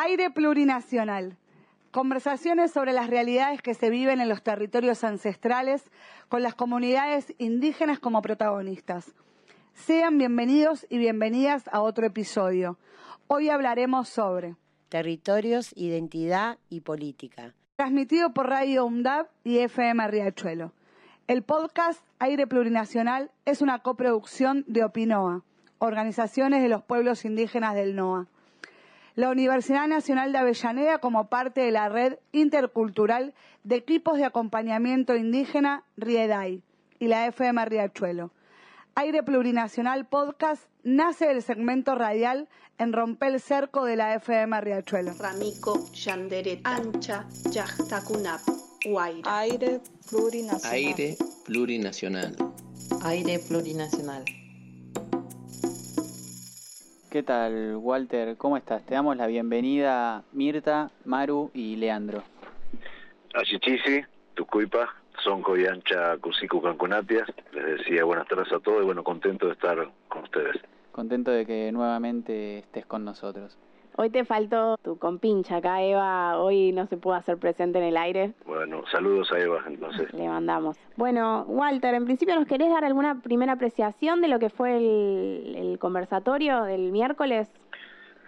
Aire plurinacional. Conversaciones sobre las realidades que se viven en los territorios ancestrales con las comunidades indígenas como protagonistas. Sean bienvenidos y bienvenidas a otro episodio. Hoy hablaremos sobre territorios, identidad y política. Transmitido por Radio UNDAB y FM Riachuelo. El podcast Aire Plurinacional es una coproducción de Opinoa, organizaciones de los pueblos indígenas del NOA. La Universidad Nacional de Avellaneda como parte de la red intercultural de equipos de acompañamiento indígena RIEDAI y la FM Riachuelo. Aire Plurinacional Podcast nace del segmento radial en Rompel Cerco de la FM Riachuelo. Ramico, Yanderet, Ancha, Yachtakunap, Aire Plurinacional. Aire Plurinacional. Aire Plurinacional. ¿Qué tal, Walter? ¿Cómo estás? Te damos la bienvenida Mirta, Maru y Leandro. Achichisi, Tucuipa, Sonco y Ancha Cusicu Canconatia. Les decía buenas tardes a todos y bueno, contento de estar con ustedes. Contento de que nuevamente estés con nosotros. Hoy te faltó tu compincha acá, Eva. Hoy no se pudo hacer presente en el aire. Bueno, saludos a Eva, entonces. Le mandamos. Bueno, Walter, en principio, ¿nos querés dar alguna primera apreciación de lo que fue el, el conversatorio del miércoles?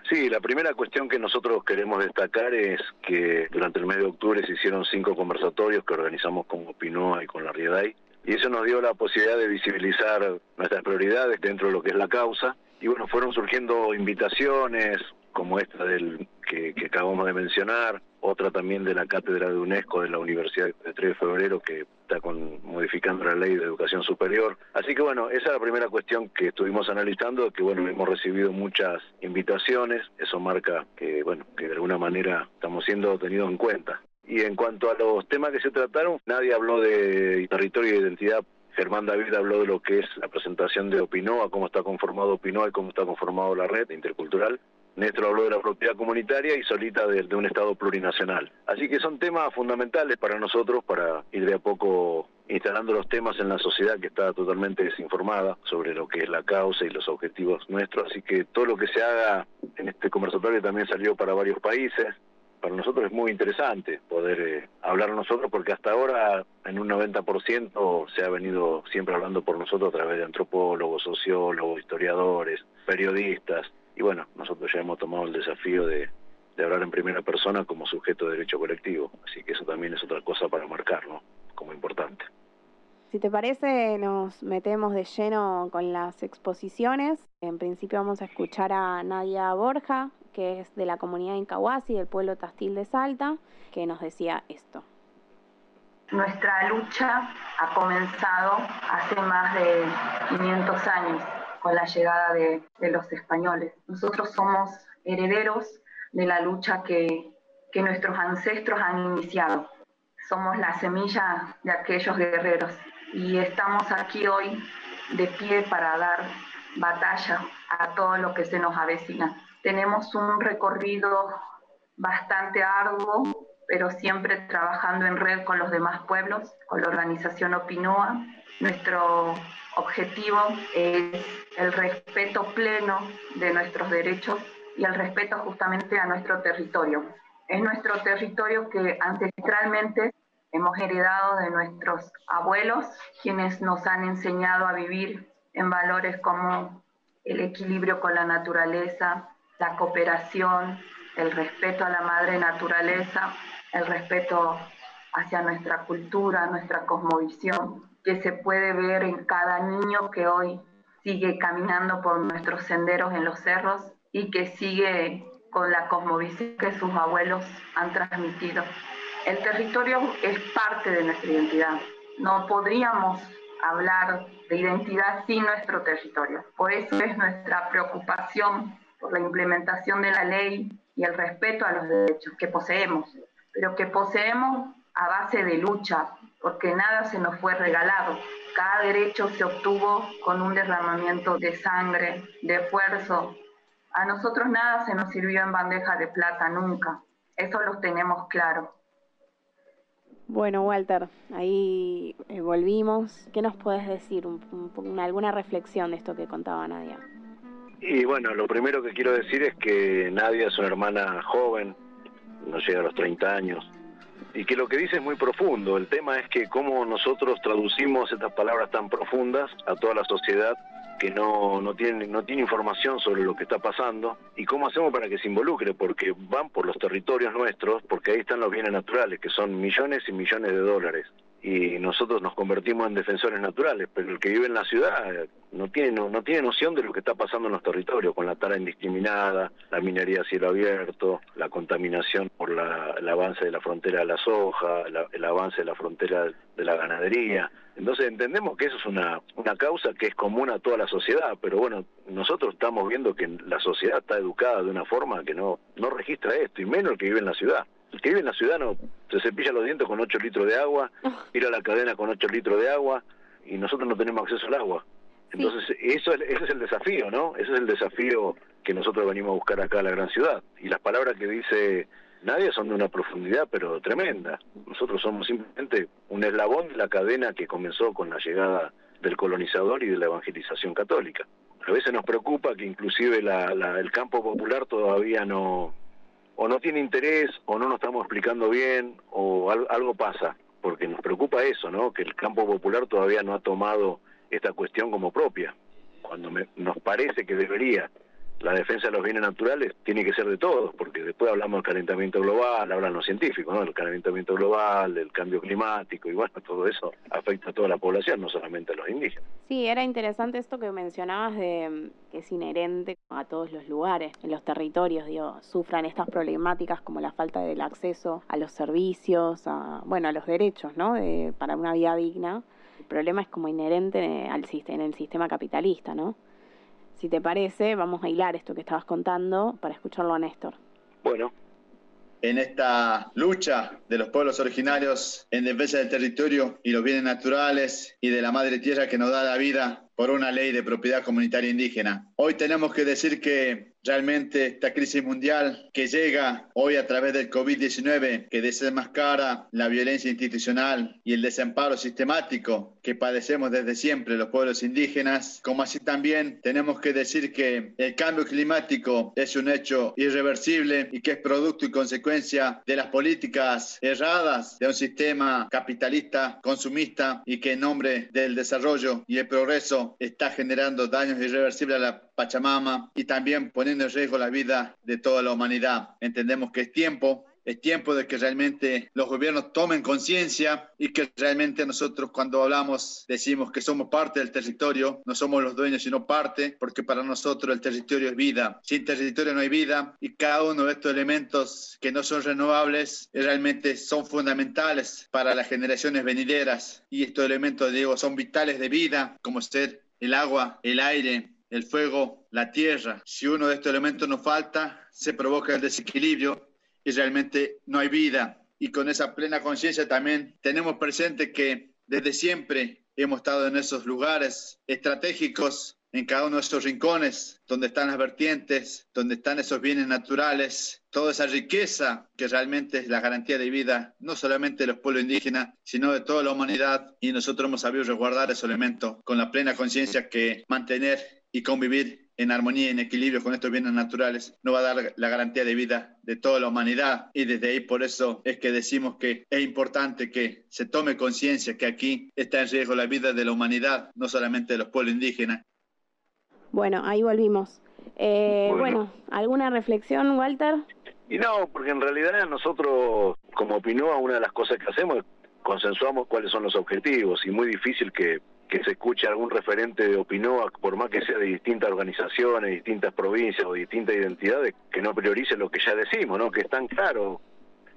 Sí, la primera cuestión que nosotros queremos destacar es que durante el mes de octubre se hicieron cinco conversatorios que organizamos con Opinoa y con la Riedai, y eso nos dio la posibilidad de visibilizar nuestras prioridades dentro de lo que es la causa. Y bueno, fueron surgiendo invitaciones, como esta del que, acabamos de mencionar, otra también de la cátedra de UNESCO de la Universidad de 3 de febrero que está con, modificando la ley de educación superior. Así que bueno, esa es la primera cuestión que estuvimos analizando, que bueno, hemos recibido muchas invitaciones, eso marca que bueno, que de alguna manera estamos siendo tenidos en cuenta. Y en cuanto a los temas que se trataron, nadie habló de territorio e identidad Germán David habló de lo que es la presentación de Opinoa, cómo está conformado Opinoa y cómo está conformado la red intercultural. Néstor habló de la propiedad comunitaria y Solita de, un Estado plurinacional. Así que son temas fundamentales para nosotros para ir de a poco instalando los temas en la sociedad que está totalmente desinformada sobre lo que es la causa y los objetivos nuestros. Así que todo lo que se haga en este conversatorio también salió para varios países. Para nosotros es muy interesante poder eh, hablar nosotros porque hasta ahora en un 90% se ha venido siempre hablando por nosotros a través de antropólogos, sociólogos, historiadores, periodistas y bueno, nosotros ya hemos tomado el desafío de, hablar en primera persona como sujeto de derecho colectivo, así que eso también es otra cosa para marcarlo como importante. Si te parece, nos metemos de lleno con las exposiciones. En principio vamos a escuchar a Nadia Borja, que es de la comunidad Incahuasi, del pueblo Tastil de Salta, que nos decía esto. Nuestra lucha ha comenzado hace más de 500 años con la llegada de, los españoles. Nosotros somos herederos de la lucha que, que nuestros ancestros han iniciado. Somos la semilla de aquellos guerreros y estamos aquí hoy de pie para dar batalla a todo lo que se nos avecina. Tenemos un recorrido bastante arduo, pero siempre trabajando en red con los demás pueblos, con la organización Opinoa. Nuestro objetivo es el respeto pleno de nuestros derechos y el respeto justamente a nuestro territorio. Es nuestro territorio que ancestralmente hemos heredado de nuestros abuelos, quienes nos han enseñado a vivir en valores como el equilibrio con la naturaleza, la cooperación, el respeto a la madre naturaleza, el respeto hacia nuestra cultura, nuestra cosmovisión que se puede ver en cada niño que hoy sigue caminando por nuestros senderos en los cerros y que sigue con la cosmovisión que sus abuelos han transmitido. El territorio es parte de nuestra identidad. No podríamos hablar de identidad sin nuestro territorio. Por eso es nuestra preocupación por la implementación de la ley y el respeto a los derechos que poseemos, pero que poseemos a base de lucha, porque nada se nos fue regalado. Cada derecho se obtuvo con un derramamiento de sangre, de esfuerzo. A nosotros nada se nos sirvió en bandeja de plata nunca. Eso lo tenemos claro. Bueno, Walter, ahí eh, volvimos. ¿Qué nos puedes decir? alguna reflexión de esto que contaba Nadia. Y bueno, lo primero que quiero decir es que Nadia es una hermana joven, no llega a los 30 años, y que lo que dice es muy profundo. El tema es que cómo nosotros traducimos estas palabras tan profundas a toda la sociedad que no, no, tiene, no tiene información sobre lo que está pasando y cómo hacemos para que se involucre, porque van por los territorios nuestros, porque ahí están los bienes naturales, que son millones y millones de dólares y nosotros nos convertimos en defensores naturales, pero el que vive en la ciudad no tiene no, tiene noción de lo que está pasando en los territorios, con la tala indiscriminada, la minería a cielo abierto, la contaminación por la, el avance de la frontera de la soja, el avance de la frontera de la ganadería. Entonces entendemos que eso es una, una causa que es común a toda la sociedad, pero bueno, nosotros estamos viendo que la sociedad está educada de una forma que no, no registra esto, y menos el que vive en la ciudad. El que vive en la ciudad no se cepilla los dientes con 8 litros de agua, ir a la cadena con 8 litros de agua y nosotros no tenemos acceso al agua. Entonces, eso ese es el desafío, ¿no? Ese es el desafío que nosotros venimos a buscar acá a la gran ciudad. Y las palabras que dice Nadia son de una profundidad, pero tremenda. Nosotros somos simplemente un eslabón de la cadena que comenzó con la llegada del colonizador y de la evangelización católica. A veces nos preocupa que inclusive el campo popular todavía no, o no tiene interés o no nos estamos explicando bien o algo pasa, porque nos preocupa eso, ¿no? Que el campo popular todavía no ha tomado esta cuestión como propia, cuando nos parece que debería la defensa de los bienes naturales tiene que ser de todos, porque después hablamos del calentamiento global, hablan los científicos, ¿no? El calentamiento global, del cambio climático, y bueno, todo eso afecta a toda la población, no solamente a los indígenas. Sí, era interesante esto que mencionabas de que es inherente a todos los lugares, en los territorios, digo, sufran estas problemáticas como la falta del acceso a los servicios, a, bueno, a los derechos, ¿no? De, para una vida digna. El problema es como inherente al, en el sistema capitalista, ¿no? Si te parece, vamos a hilar esto que estabas contando para escucharlo a Néstor. Bueno. En esta lucha de los pueblos originarios en defensa del territorio y los bienes naturales y de la madre tierra que nos da la vida por una ley de propiedad comunitaria indígena. Hoy tenemos que decir que Realmente esta crisis mundial que llega hoy a través del COVID-19, que desenmascara la violencia institucional y el desamparo sistemático que padecemos desde siempre los pueblos indígenas, como así también tenemos que decir que el cambio climático es un hecho irreversible y que es producto y consecuencia de las políticas erradas de un sistema capitalista, consumista y que en nombre del desarrollo y el progreso está generando daños irreversibles a la Pachamama y también poniendo en riesgo la vida de toda la humanidad. Entendemos que es tiempo es tiempo de que realmente los gobiernos tomen conciencia y que realmente nosotros cuando hablamos decimos que somos parte del territorio, no somos los dueños sino parte, porque para nosotros el territorio es vida. Sin territorio no hay vida y cada uno de estos elementos que no son renovables realmente son fundamentales para las generaciones venideras y estos elementos, digo, son vitales de vida, como ser el agua, el aire, el fuego, la tierra. Si uno de estos elementos nos falta, se provoca el desequilibrio y realmente no hay vida. Y con esa plena conciencia también tenemos presente que desde siempre hemos estado en esos lugares estratégicos, en cada uno de esos rincones, donde están las vertientes, donde están esos bienes naturales, toda esa riqueza que realmente es la garantía de vida, no solamente de los pueblos indígenas, sino de toda la humanidad. Y nosotros hemos sabido resguardar ese elemento con la plena conciencia que mantener y convivir en armonía y en equilibrio con estos bienes naturales no va a dar la garantía de vida de toda la humanidad y desde ahí por eso es que decimos que es importante que se tome conciencia que aquí está en riesgo la vida de la humanidad, no solamente de los pueblos indígenas. Bueno, ahí volvimos. Eh, bueno. ¿alguna reflexión, Walter? Y no, porque en realidad nosotros, como opinó, una de las cosas que hacemos consensuamos cuáles son los objetivos y muy difícil que que se escuche algún referente de Opinoa, por más que sea de distintas organizaciones, distintas provincias o distintas identidades, que no priorice lo que ya decimos, ¿no? Que es tan claro.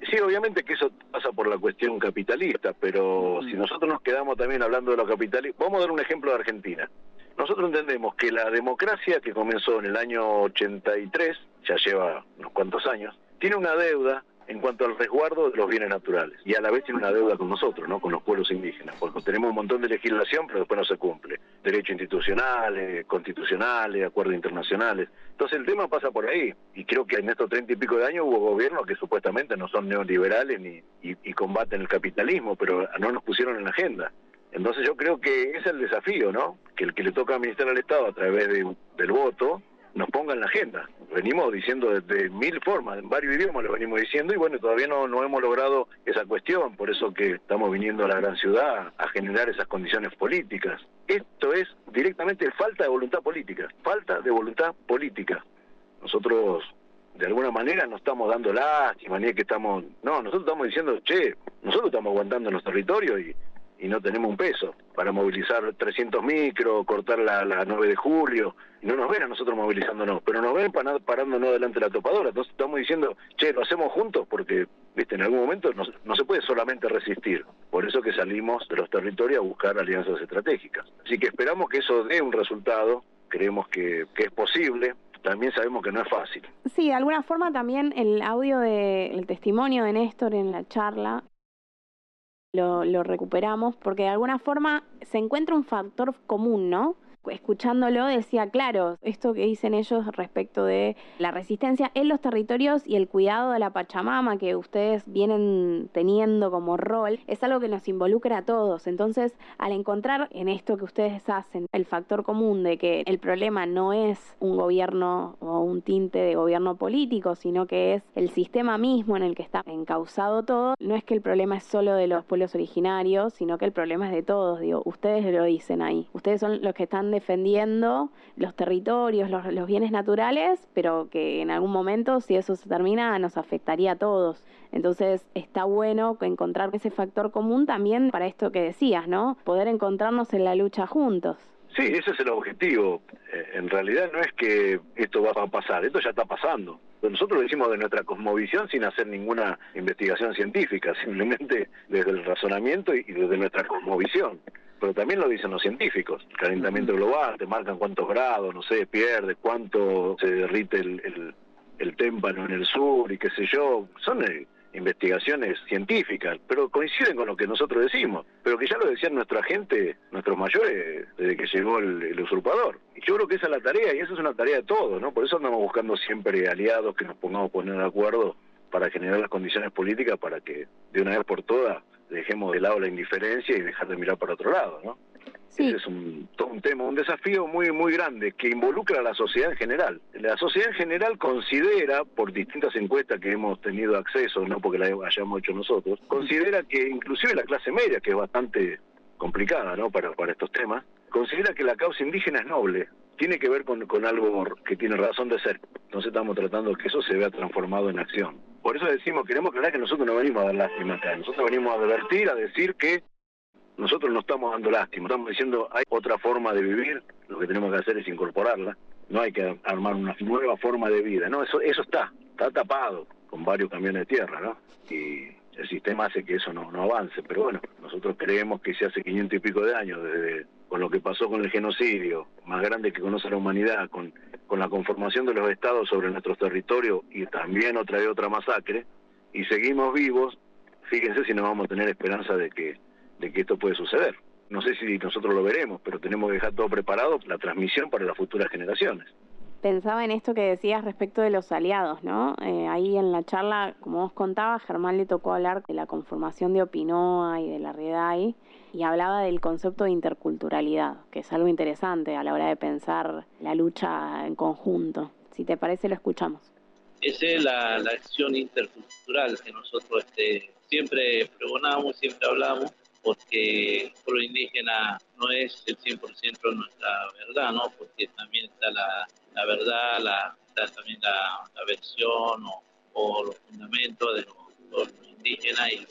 Sí, obviamente que eso pasa por la cuestión capitalista, pero si nosotros nos quedamos también hablando de lo capitalista, vamos a dar un ejemplo de Argentina. Nosotros entendemos que la democracia que comenzó en el año 83, ya lleva unos cuantos años, tiene una deuda en cuanto al resguardo de los bienes naturales y a la vez tiene una deuda con nosotros, ¿no? con los pueblos indígenas, porque tenemos un montón de legislación pero después no se cumple, derechos institucionales, constitucionales, acuerdos internacionales. Entonces el tema pasa por ahí y creo que en estos treinta y pico de años hubo gobiernos que supuestamente no son neoliberales ni y, combaten el capitalismo, pero no nos pusieron en la agenda. Entonces yo creo que ese es el desafío, ¿no? Que el que le toca administrar al Estado a través del voto nos ponga en la agenda. Venimos diciendo de, mil formas, en varios idiomas lo venimos diciendo y bueno, todavía no, no hemos logrado esa cuestión, por eso que estamos viniendo a la gran ciudad a generar esas condiciones políticas. Esto es directamente falta de voluntad política, falta de voluntad política. Nosotros de alguna manera no estamos dando lástima, ni es que estamos... No, nosotros estamos diciendo, che, nosotros estamos aguantando en los territorios y, y no tenemos un peso para movilizar 300 micros, cortar la, la 9 de julio, no nos ven a nosotros movilizándonos, pero nos ven parándonos delante de la topadora. Entonces estamos diciendo, che, lo hacemos juntos porque, viste, en algún momento no, no se puede solamente resistir. Por eso que salimos de los territorios a buscar alianzas estratégicas. Así que esperamos que eso dé un resultado, creemos que, que es posible, también sabemos que no es fácil. Sí, de alguna forma también el audio del el testimonio de Néstor en la charla lo, lo recuperamos, porque de alguna forma se encuentra un factor común, ¿no? Escuchándolo decía, claro, esto que dicen ellos respecto de la resistencia en los territorios y el cuidado de la Pachamama que ustedes vienen teniendo como rol, es algo que nos involucra a todos. Entonces, al encontrar en esto que ustedes hacen el factor común de que el problema no es un gobierno o un tinte de gobierno político, sino que es el sistema mismo en el que está encausado todo, no es que el problema es solo de los pueblos originarios, sino que el problema es de todos. Digo, ustedes lo dicen ahí. Ustedes son los que están defendiendo los territorios, los, bienes naturales, pero que en algún momento, si eso se termina, nos afectaría a todos. Entonces está bueno encontrar ese factor común también para esto que decías, ¿no? Poder encontrarnos en la lucha juntos. Sí, ese es el objetivo. Eh, en realidad no es que esto va a pasar, esto ya está pasando. Nosotros lo decimos de nuestra cosmovisión sin hacer ninguna investigación científica, simplemente desde el razonamiento y desde nuestra cosmovisión pero también lo dicen los científicos. El calentamiento global, te marcan cuántos grados, no sé, pierde, cuánto se derrite el, el, témpano en el sur y qué sé yo. Son eh, investigaciones científicas, pero coinciden con lo que nosotros decimos, pero que ya lo decían nuestra gente, nuestros mayores, desde que llegó el, usurpador. Y yo creo que esa es la tarea, y esa es una tarea de todos, ¿no? Por eso andamos buscando siempre aliados que nos pongamos a poner de acuerdo para generar las condiciones políticas para que de una vez por todas dejemos de lado la indiferencia y dejar de mirar para otro lado, ¿no? Ese es un, todo un tema, un desafío muy muy grande que involucra a la sociedad en general. La sociedad en general considera, por distintas encuestas que hemos tenido acceso, no porque la hayamos hecho nosotros, considera que inclusive la clase media, que es bastante complicada ¿no? para, para estos temas, considera que la causa indígena es noble, tiene que ver con, con algo que tiene razón de ser. Entonces estamos tratando de que eso se vea transformado en acción. Por eso decimos, queremos aclarar que nosotros no venimos a dar lástima acá, nosotros venimos a advertir, a decir que nosotros no estamos dando lástima, estamos diciendo hay otra forma de vivir, lo que tenemos que hacer es incorporarla, no hay que armar una nueva forma de vida, no, eso, eso está, está tapado con varios camiones de tierra, ¿no? Y el sistema hace que eso no, no avance, pero bueno, nosotros creemos que se hace 500 y pico de años desde con lo que pasó con el genocidio, más grande que conoce la humanidad, con, con la conformación de los estados sobre nuestros territorios y también otra vez otra masacre, y seguimos vivos, fíjense si no vamos a tener esperanza de que, de que esto puede suceder. No sé si nosotros lo veremos, pero tenemos que dejar todo preparado, la transmisión para las futuras generaciones pensaba en esto que decías respecto de los aliados, ¿no? Eh, ahí en la charla, como vos contabas, Germán le tocó hablar de la conformación de Opinoa y de la RIEDAI y hablaba del concepto de interculturalidad, que es algo interesante a la hora de pensar la lucha en conjunto. Si te parece, lo escuchamos. Esa es la, acción intercultural que nosotros este, siempre pregonamos, siempre hablamos, porque pueblo indígena no es el 100% de nuestra verdad, ¿no? Porque también está la, la verdad, la, también la, versión o, los fundamentos de los, indígenas y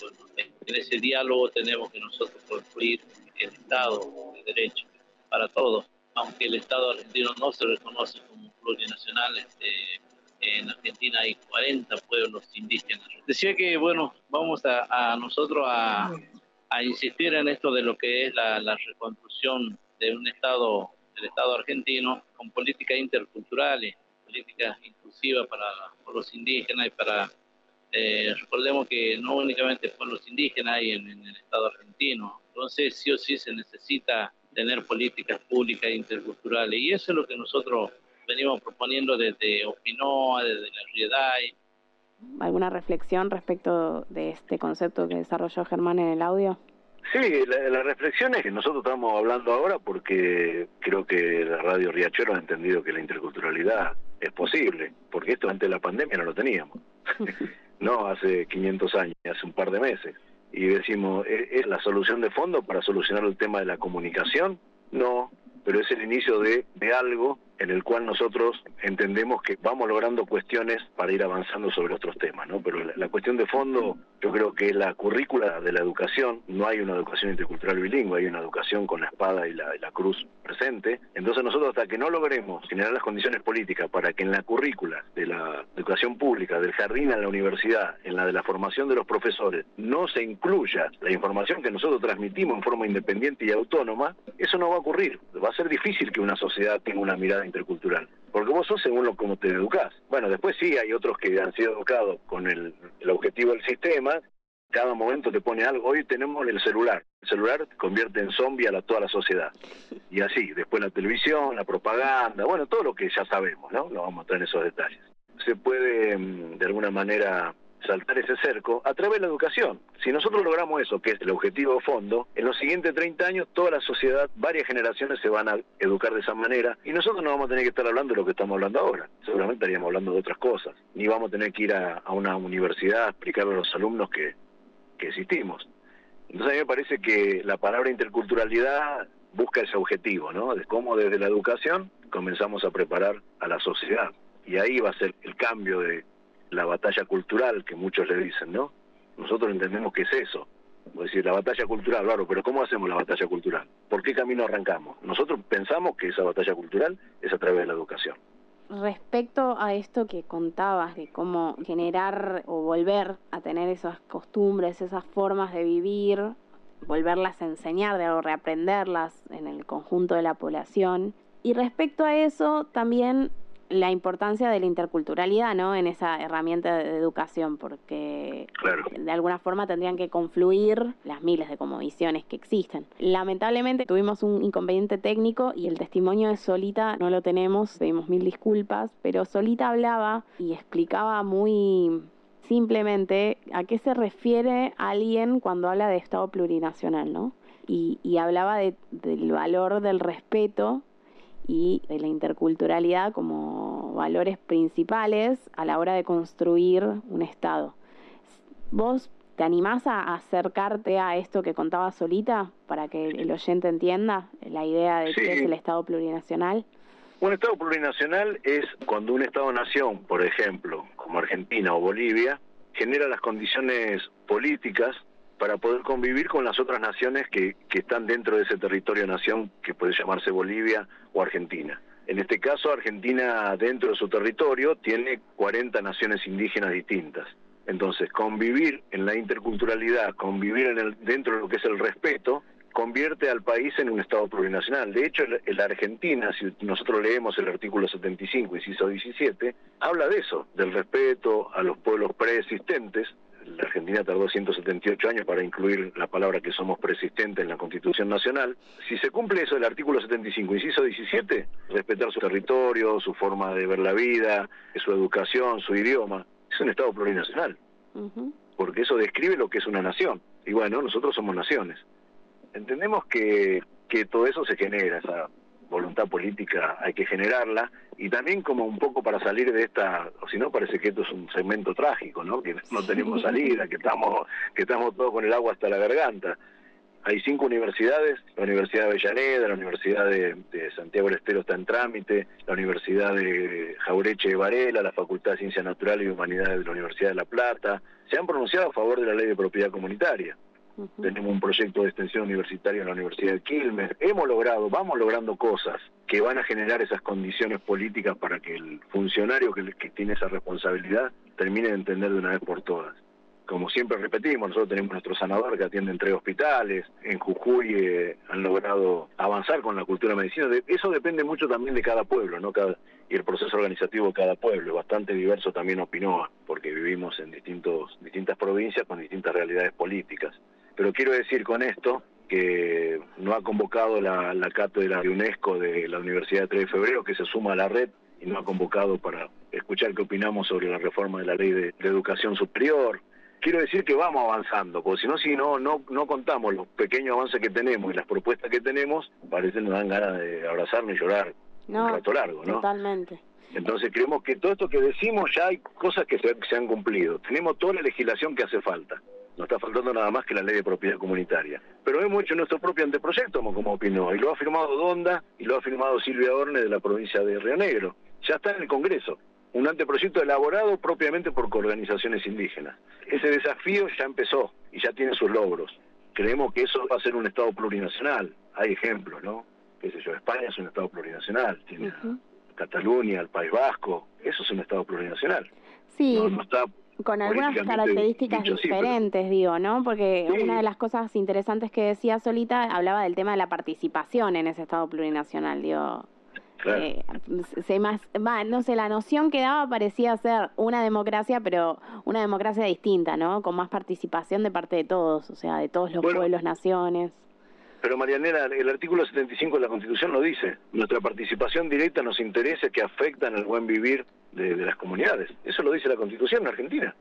en ese diálogo tenemos que nosotros construir el Estado de Derecho para todos, aunque el Estado argentino no se reconoce como plurinacional, este, en Argentina hay 40 pueblos indígenas. Decía que, bueno, vamos a, nosotros a, insistir en esto de lo que es la, reconstrucción de un Estado del Estado argentino con políticas interculturales, políticas inclusivas para los indígenas y para, eh, recordemos que no únicamente los indígenas hay en, el Estado argentino, entonces sí o sí se necesita tener políticas públicas interculturales y eso es lo que nosotros venimos proponiendo desde Opinoa, desde la RIEDAI. ¿Alguna reflexión respecto de este concepto que desarrolló Germán en el audio? Sí, la, la, reflexión es que nosotros estamos hablando ahora porque creo que la radio Riachuelo ha entendido que la interculturalidad es posible, porque esto antes de la pandemia no lo teníamos, no hace 500 años, hace un par de meses. Y decimos, ¿es la solución de fondo para solucionar el tema de la comunicación? No, pero es el inicio de, de algo en el cual nosotros entendemos que vamos logrando cuestiones para ir avanzando sobre otros temas, ¿no? Pero la, cuestión de fondo, yo creo que la currícula de la educación, no hay una educación intercultural bilingüe, hay una educación con la espada y la, la cruz presente. Entonces nosotros hasta que no logremos generar las condiciones políticas para que en la currícula de la educación pública, del jardín a la universidad, en la de la formación de los profesores, no se incluya la información que nosotros transmitimos en forma independiente y autónoma, eso no va a ocurrir. Va a ser difícil que una sociedad tenga una mirada intercultural. Porque vos sos según lo como te educás. Bueno, después sí hay otros que han sido educados con el, objetivo del sistema. Cada momento te pone algo. Hoy tenemos el celular. El celular convierte en zombie a toda la sociedad. Y así, después la televisión, la propaganda, bueno, todo lo que ya sabemos, ¿no? No vamos a entrar en esos detalles. Se puede, mm, de alguna manera, saltar ese cerco a través de la educación. Si nosotros logramos eso, que es el objetivo fondo, en los siguientes 30 años toda la sociedad, varias generaciones se van a educar de esa manera y nosotros no vamos a tener que estar hablando de lo que estamos hablando ahora. Seguramente estaríamos hablando de otras cosas. Ni vamos a tener que ir a, una universidad a explicarle a los alumnos que, que existimos. Entonces a mí me parece que la palabra interculturalidad busca ese objetivo, ¿no? De cómo desde la educación comenzamos a preparar a la sociedad. Y ahí va a ser el cambio de, la batalla cultural que muchos le dicen, ¿no? Nosotros entendemos que es eso. Es decir, la batalla cultural, claro, pero ¿cómo hacemos la batalla cultural? ¿Por qué camino arrancamos? Nosotros pensamos que esa batalla cultural es a través de la educación. Respecto a esto que contabas de cómo generar o volver a tener esas costumbres, esas formas de vivir, volverlas a enseñar, de reaprenderlas en el conjunto de la población. Y respecto a eso, también la importancia de la interculturalidad ¿no? en esa herramienta de educación, porque de alguna forma tendrían que confluir las miles de visiones que existen. Lamentablemente tuvimos un inconveniente técnico y el testimonio de Solita no lo tenemos, pedimos mil disculpas, pero Solita hablaba y explicaba muy simplemente a qué se refiere alguien cuando habla de Estado plurinacional, ¿no? Y, y hablaba de, del valor del respeto y de la interculturalidad como valores principales a la hora de construir un Estado. ¿Vos te animás a acercarte a esto que contaba Solita para que el oyente entienda la idea de qué es el Estado plurinacional? Un Estado plurinacional es cuando un Estado-nación, por ejemplo, como Argentina o Bolivia, genera las condiciones políticas para poder convivir con las otras naciones que, están dentro de ese territorio-nación que puede llamarse Bolivia o Argentina. En este caso, Argentina dentro de su territorio tiene 40 naciones indígenas distintas. Entonces, convivir en la interculturalidad, convivir en el, dentro de lo que es el respeto, convierte al país en un Estado plurinacional. De hecho, la Argentina, si nosotros leemos el artículo 75, inciso 17, habla de eso, del respeto a los pueblos preexistentes, la Argentina tardó 178 años para incluir la palabra que somos persistentes en la Constitución Nacional. Si se cumple eso del artículo 75, inciso 17, respetar su territorio, su forma de ver la vida, su educación, su idioma, es un Estado plurinacional. Porque eso describe lo que es una nación. Y bueno, nosotros somos naciones. Entendemos que, que todo eso se genera, esa voluntad política hay que generarla y también como un poco para salir de esta, o si no parece que esto es un segmento trágico, ¿no? Que no tenemos salida, que estamos que estamos todos con el agua hasta la garganta. Hay cinco universidades, la Universidad de Avellaneda, la Universidad de, Santiago del Estero está en trámite, la Universidad de Jaureche de Varela, la Facultad de Ciencias Naturales y Humanidades de la Universidad de La Plata, se han pronunciado a favor de la ley de propiedad comunitaria. Tenemos un proyecto de extensión universitaria en la Universidad de Quilmes. Hemos logrado, vamos logrando cosas que van a generar esas condiciones políticas para que el funcionario que, tiene esa responsabilidad termine de entender de una vez por todas como siempre repetimos, nosotros tenemos nuestro sanador que atiende en tres hospitales, en Jujuy eh, han logrado avanzar con la cultura medicina, eso depende mucho también de cada pueblo, ¿no? Cada, y el proceso organizativo de cada pueblo, bastante diverso también opinó, porque vivimos en distintos, distintas provincias con distintas realidades políticas. Pero quiero decir con esto que no ha convocado la, la cátedra de UNESCO de la Universidad de 3 de Febrero, que se suma a la red y no ha convocado para escuchar qué opinamos sobre la reforma de la ley de, educación superior. quiero decir que vamos avanzando, porque si no, si no, no, no contamos los pequeños avances que tenemos y las propuestas que tenemos, parece que nos dan ganas de abrazarnos y llorar No, un rato largo, ¿no? totalmente. Entonces creemos que todo esto que decimos ya hay cosas que se, se han cumplido. Tenemos toda la legislación que hace falta. No está faltando nada más que la ley de propiedad comunitaria. Pero hemos hecho nuestro propio anteproyecto como, como opinó, y lo ha firmado Donda y lo ha firmado Silvia Orne de la provincia de Río Negro. Ya está en el Congreso. Un anteproyecto elaborado propiamente por organizaciones indígenas. Ese desafío ya empezó y ya tiene sus logros. Creemos que eso va a ser un Estado plurinacional. Hay ejemplos, ¿no? Qué sé yo, España es un Estado plurinacional. Tiene Cataluña, el País Vasco. Eso es un Estado plurinacional. Sí, No, no está con algunas características dicho, sí, pero- diferentes, digo, ¿no? Porque Sí. una de las cosas interesantes que decía Solita hablaba del tema de la participación en ese Estado plurinacional, digo. Claro. eh, se más, no sé, la noción que daba parecía ser una democracia, pero una democracia distinta, ¿no? Con más participación de parte de todos, o sea, de todos los Bueno. pueblos, naciones. Pero Marianela, el artículo 75 de la Constitución lo dice. Nuestra participación directa en los intereses que afectan al buen vivir de, de las comunidades. Eso lo dice la Constitución en Argentina.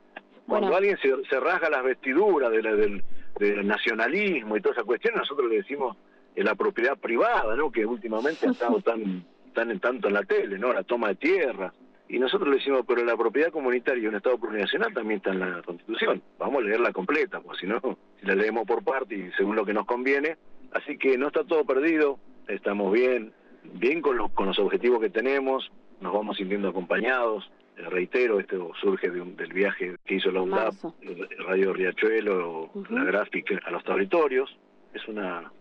Cuando Bueno. alguien se, se rasga las vestiduras de la- del, del nacionalismo y toda esa cuestión, nosotros le decimos eh, la propiedad privada, ¿no? Que últimamente ha estado tan, tan en tanto en la tele, ¿no? La toma de tierra. Y nosotros le decimos, pero la propiedad comunitaria y un Estado plurinacional también está en la Constitución. Vamos a leerla completa, porque si no, si la leemos por parte y según lo que nos conviene. Así que no está todo perdido, estamos bien, bien con los, con los objetivos que tenemos, nos vamos sintiendo acompañados. Eh, reitero, esto surge de un- del viaje que hizo la UNDAP, Radio Riachuelo, la gráfica a los territorios. Es una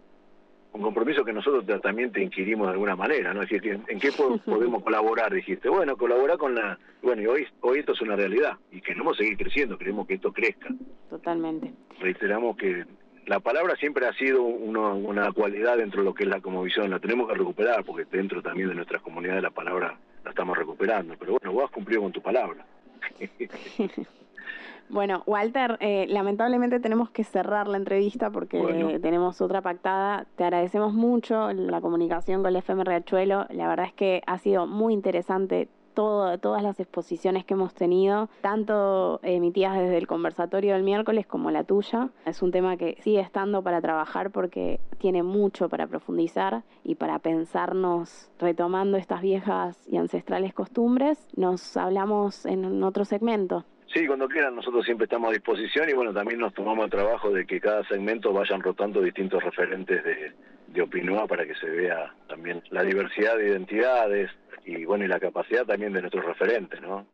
un compromiso que nosotros ta- también te inquirimos de alguna manera, ¿no? Es decir, ¿en qué po- podemos colaborar? Dijiste, bueno, colaborar con la... Bueno, y hoy, hoy esto es una realidad y queremos seguir creciendo, queremos que esto crezca. Totalmente. Reiteramos que la palabra siempre ha sido una, una cualidad dentro de lo que es la comovisión, la tenemos que recuperar porque dentro también de nuestras comunidades la palabra la estamos recuperando, pero bueno, vos has cumplido con tu palabra. Bueno, Walter, eh, lamentablemente tenemos que cerrar la entrevista porque Bueno. tenemos otra pactada. Te agradecemos mucho la comunicación con la FM Riachuelo. La verdad es que ha sido muy interesante todo, todas las exposiciones que hemos tenido, tanto emitidas desde el conversatorio del miércoles como la tuya. Es un tema que sigue estando para trabajar porque tiene mucho para profundizar y para pensarnos retomando estas viejas y ancestrales costumbres. Nos hablamos en otro segmento. Sí, cuando quieran, nosotros siempre estamos a disposición y bueno, también nos tomamos el trabajo de que cada segmento vayan rotando distintos referentes de, de Opinoa para que se vea también la diversidad de identidades y bueno, y la capacidad también de nuestros referentes, ¿no?